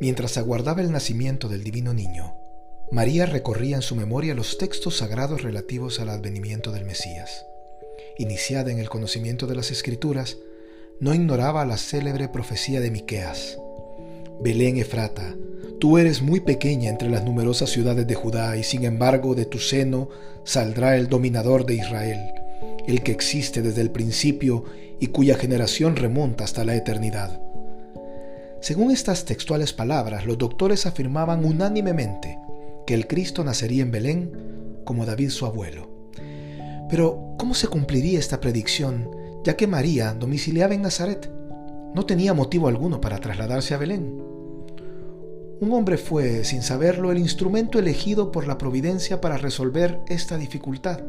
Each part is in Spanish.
Mientras aguardaba el nacimiento del divino niño, María recorría en su memoria los textos sagrados relativos al advenimiento del Mesías. Iniciada en el conocimiento de las Escrituras, no ignoraba la célebre profecía de Miqueas. Belén Efrata, tú eres muy pequeña entre las numerosas ciudades de Judá y sin embargo de tu seno saldrá el dominador de Israel, el que existe desde el principio y cuya generación remonta hasta la eternidad. Según estas textuales palabras, los doctores afirmaban unánimemente que el Cristo nacería en Belén como David su abuelo. Pero, ¿cómo se cumpliría esta predicción, ya que María domiciliaba en Nazaret? No tenía motivo alguno para trasladarse a Belén. Un hombre fue, sin saberlo, el instrumento elegido por la providencia para resolver esta dificultad,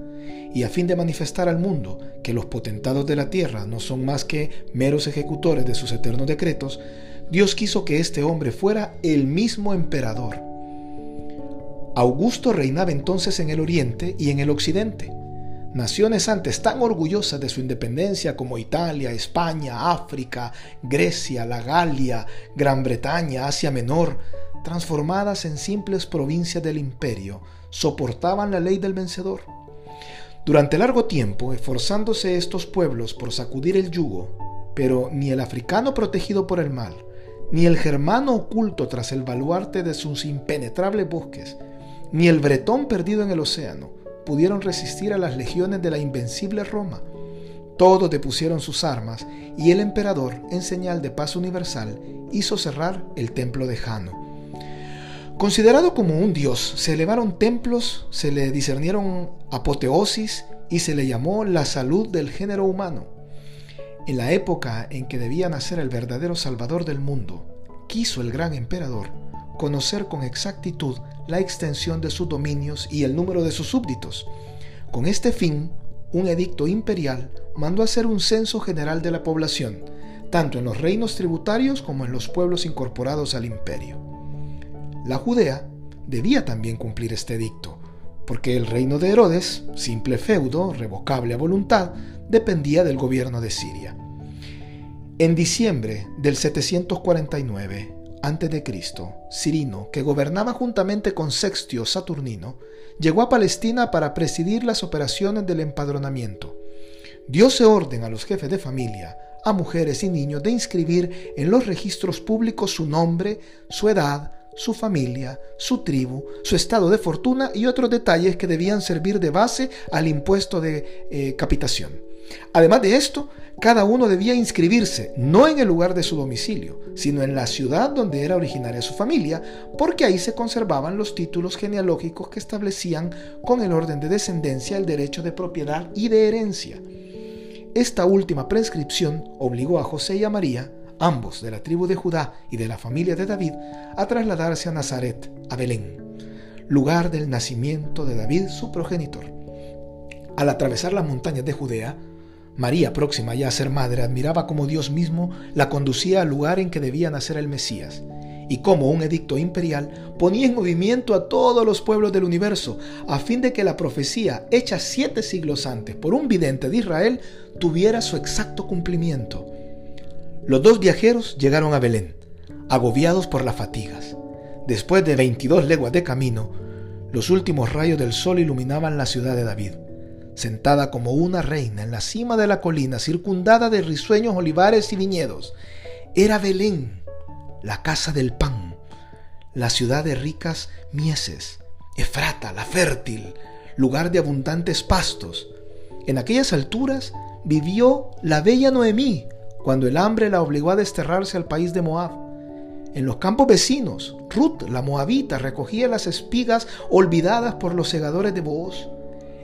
y a fin de manifestar al mundo que los potentados de la tierra no son más que meros ejecutores de sus eternos decretos, Dios quiso que este hombre fuera el mismo emperador Augusto reinaba entonces en el oriente y en el occidente. Naciones antes tan orgullosas de su independencia como Italia, España, África, Grecia, la Galia, Gran Bretaña, Asia Menor, transformadas en simples provincias del imperio, soportaban la ley del vencedor. Durante largo tiempo, esforzándose estos pueblos por sacudir el yugo, pero ni el africano protegido por el mal, ni el germano oculto tras el baluarte de sus impenetrables bosques, ni el bretón perdido en el océano pudieron resistir a las legiones de la invencible Roma. Todos depusieron sus armas y el emperador, en señal de paz universal, hizo cerrar el templo de Jano. Considerado como un dios, se elevaron templos, se le discernieron apoteosis y se le llamó la salud del género humano. En la época en que debía nacer el verdadero Salvador del mundo, quiso el gran emperador conocer con exactitud la extensión de sus dominios y el número de sus súbditos. Con este fin, un edicto imperial mandó hacer un censo general de la población, tanto en los reinos tributarios como en los pueblos incorporados al imperio. La Judea debía también cumplir este edicto, porque el reino de Herodes, simple feudo, revocable a voluntad, dependía del gobierno de Siria. En diciembre del 749, antes de Cristo, Cirino, que gobernaba juntamente con Sextio Saturnino, llegó a Palestina para presidir las operaciones del empadronamiento. Diose orden a los jefes de familia, a mujeres y niños de inscribir en los registros públicos su nombre, su edad, su familia, su tribu, su estado de fortuna y otros detalles que debían servir de base al impuesto de eh, capitación. Además de esto, cada uno debía inscribirse no en el lugar de su domicilio, sino en la ciudad donde era originaria su familia, porque ahí se conservaban los títulos genealógicos que establecían con el orden de descendencia el derecho de propiedad y de herencia. Esta última prescripción obligó a José y a María, ambos de la tribu de Judá y de la familia de David, a trasladarse a Nazaret, a Belén, lugar del nacimiento de David, su progenitor. Al atravesar las montañas de Judea, María, próxima ya a ser madre, admiraba cómo Dios mismo la conducía al lugar en que debía nacer el Mesías, y cómo un edicto imperial ponía en movimiento a todos los pueblos del universo, a fin de que la profecía, hecha siete siglos antes por un vidente de Israel, tuviera su exacto cumplimiento. Los dos viajeros llegaron a Belén, agobiados por las fatigas. Después de 22 leguas de camino, los últimos rayos del sol iluminaban la ciudad de David sentada como una reina en la cima de la colina, circundada de risueños olivares y viñedos. Era Belén, la casa del pan, la ciudad de ricas mieses, Efrata, la fértil, lugar de abundantes pastos. En aquellas alturas vivió la bella Noemí, cuando el hambre la obligó a desterrarse al país de Moab. En los campos vecinos, Ruth, la moabita, recogía las espigas olvidadas por los segadores de Booz.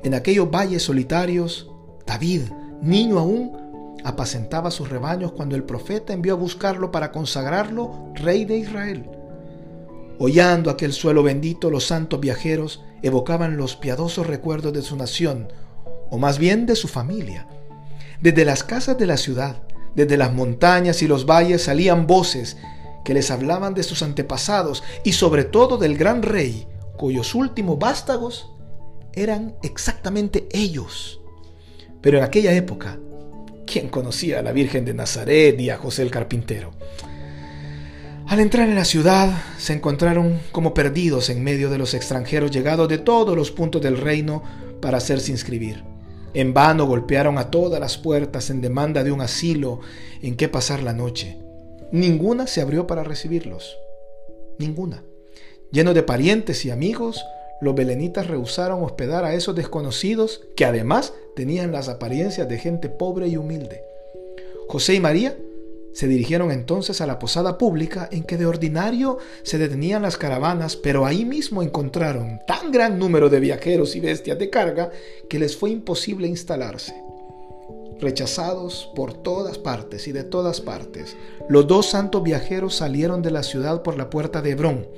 En aquellos valles solitarios, David, niño aún, apacentaba sus rebaños cuando el profeta envió a buscarlo para consagrarlo rey de Israel. Hollando aquel suelo bendito, los santos viajeros evocaban los piadosos recuerdos de su nación, o más bien de su familia. Desde las casas de la ciudad, desde las montañas y los valles salían voces que les hablaban de sus antepasados y sobre todo del gran rey, cuyos últimos vástagos eran exactamente ellos. Pero en aquella época, ¿quién conocía a la Virgen de Nazaret y a José el Carpintero? Al entrar en la ciudad, se encontraron como perdidos en medio de los extranjeros llegados de todos los puntos del reino para hacerse inscribir. En vano golpearon a todas las puertas en demanda de un asilo en que pasar la noche. Ninguna se abrió para recibirlos. Ninguna. Lleno de parientes y amigos, los belenitas rehusaron hospedar a esos desconocidos que además tenían las apariencias de gente pobre y humilde. José y María se dirigieron entonces a la posada pública en que de ordinario se detenían las caravanas, pero ahí mismo encontraron tan gran número de viajeros y bestias de carga que les fue imposible instalarse. Rechazados por todas partes y de todas partes, los dos santos viajeros salieron de la ciudad por la puerta de Hebrón.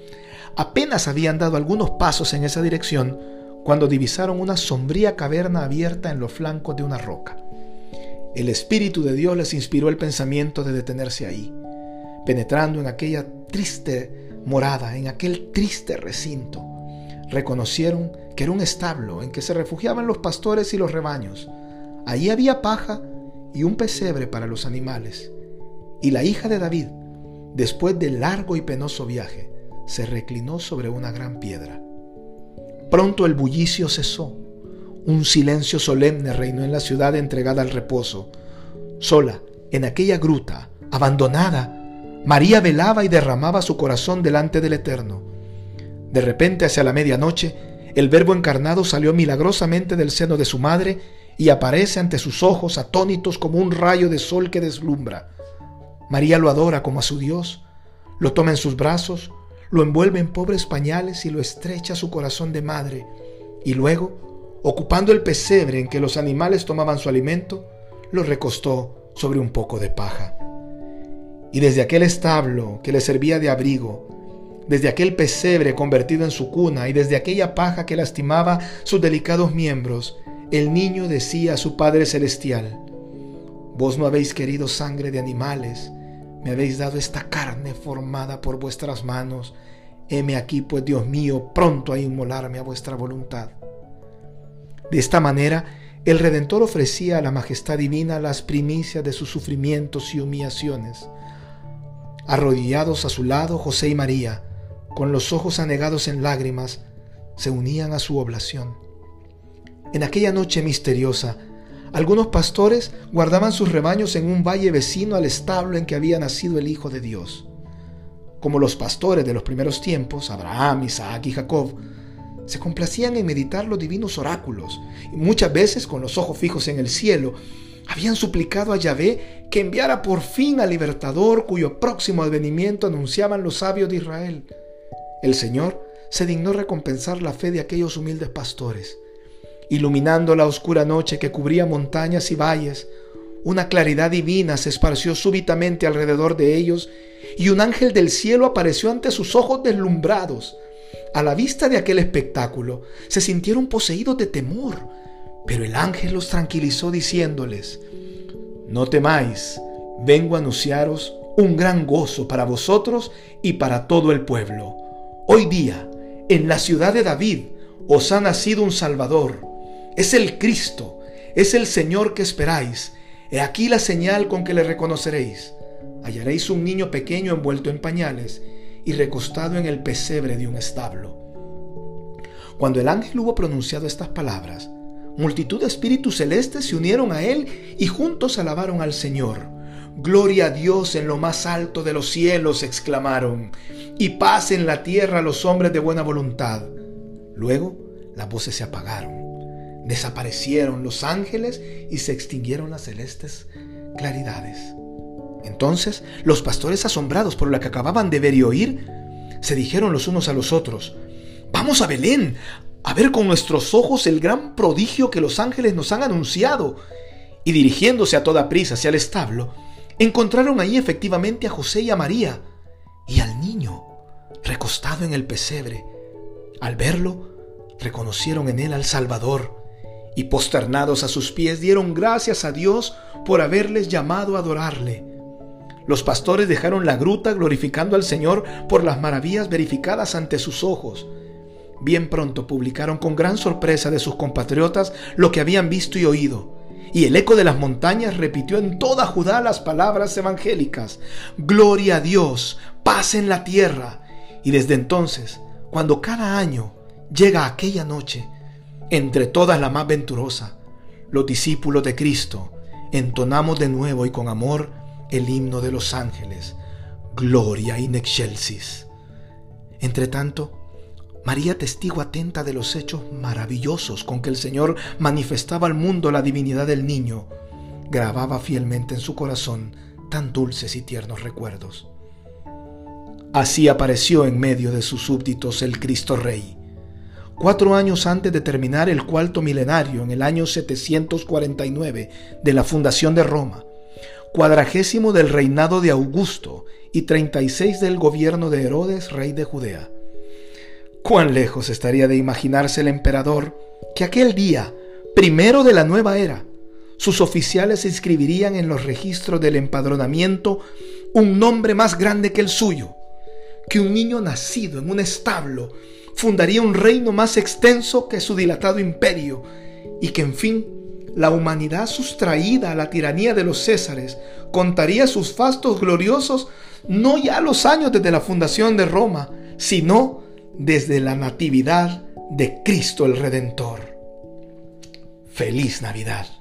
Apenas habían dado algunos pasos en esa dirección cuando divisaron una sombría caverna abierta en los flancos de una roca. El Espíritu de Dios les inspiró el pensamiento de detenerse ahí, penetrando en aquella triste morada, en aquel triste recinto. Reconocieron que era un establo en que se refugiaban los pastores y los rebaños. Allí había paja y un pesebre para los animales. Y la hija de David, después del largo y penoso viaje, se reclinó sobre una gran piedra. Pronto el bullicio cesó un silencio solemne reinó en la ciudad entregada al reposo. Sola, en aquella gruta, abandonada, María velaba y derramaba su corazón delante del Eterno. De repente, hacia la medianoche, el Verbo encarnado salió milagrosamente del seno de su madre y aparece ante sus ojos atónitos como un rayo de sol que deslumbra. María lo adora como a su Dios, lo toma en sus brazos, lo envuelve en pobres pañales y lo estrecha a su corazón de madre, y luego ocupando el pesebre en que los animales tomaban su alimento, lo recostó sobre un poco de paja. Y desde aquel establo que le servía de abrigo, desde aquel pesebre convertido en su cuna y desde aquella paja que lastimaba sus delicados miembros, el niño decía a su Padre Celestial, Vos no habéis querido sangre de animales, me habéis dado esta carne formada por vuestras manos, heme aquí, pues Dios mío, pronto a inmolarme a vuestra voluntad. De esta manera, el Redentor ofrecía a la majestad divina las primicias de sus sufrimientos y humillaciones. Arrodillados a su lado, José y María, con los ojos anegados en lágrimas, se unían a su oblación. En aquella noche misteriosa, algunos pastores guardaban sus rebaños en un valle vecino al establo en que había nacido el Hijo de Dios. Como los pastores de los primeros tiempos, Abraham, Isaac y Jacob, se complacían en meditar los divinos oráculos y muchas veces con los ojos fijos en el cielo habían suplicado a Yahvé que enviara por fin al libertador cuyo próximo advenimiento anunciaban los sabios de Israel. El Señor se dignó recompensar la fe de aquellos humildes pastores. Iluminando la oscura noche que cubría montañas y valles, una claridad divina se esparció súbitamente alrededor de ellos y un ángel del cielo apareció ante sus ojos deslumbrados. A la vista de aquel espectáculo, se sintieron poseídos de temor, pero el ángel los tranquilizó diciéndoles, No temáis, vengo a anunciaros un gran gozo para vosotros y para todo el pueblo. Hoy día, en la ciudad de David, os ha nacido un Salvador. Es el Cristo, es el Señor que esperáis. He aquí la señal con que le reconoceréis. Hallaréis un niño pequeño envuelto en pañales y recostado en el pesebre de un establo. Cuando el ángel hubo pronunciado estas palabras, multitud de espíritus celestes se unieron a él y juntos alabaron al Señor. Gloria a Dios en lo más alto de los cielos, exclamaron, y paz en la tierra a los hombres de buena voluntad. Luego las voces se apagaron, desaparecieron los ángeles y se extinguieron las celestes claridades. Entonces los pastores asombrados por lo que acababan de ver y oír, se dijeron los unos a los otros, vamos a Belén a ver con nuestros ojos el gran prodigio que los ángeles nos han anunciado. Y dirigiéndose a toda prisa hacia el establo, encontraron ahí efectivamente a José y a María y al niño recostado en el pesebre. Al verlo, reconocieron en él al Salvador y posternados a sus pies dieron gracias a Dios por haberles llamado a adorarle. Los pastores dejaron la gruta glorificando al Señor por las maravillas verificadas ante sus ojos. Bien pronto publicaron con gran sorpresa de sus compatriotas lo que habían visto y oído. Y el eco de las montañas repitió en toda Judá las palabras evangélicas. Gloria a Dios, paz en la tierra. Y desde entonces, cuando cada año llega aquella noche, entre todas la más venturosa, los discípulos de Cristo entonamos de nuevo y con amor el himno de los ángeles, Gloria in excelsis. Entre tanto, María, testigo atenta de los hechos maravillosos con que el Señor manifestaba al mundo la divinidad del niño, grababa fielmente en su corazón tan dulces y tiernos recuerdos. Así apareció en medio de sus súbditos el Cristo Rey. Cuatro años antes de terminar el cuarto milenario, en el año 749 de la fundación de Roma, cuadragésimo del reinado de Augusto y 36 del gobierno de Herodes, rey de Judea. ¿Cuán lejos estaría de imaginarse el emperador que aquel día, primero de la nueva era, sus oficiales inscribirían en los registros del empadronamiento un nombre más grande que el suyo, que un niño nacido en un establo fundaría un reino más extenso que su dilatado imperio y que en fin la humanidad sustraída a la tiranía de los Césares contaría sus fastos gloriosos no ya los años desde la fundación de Roma, sino desde la natividad de Cristo el Redentor. Feliz Navidad.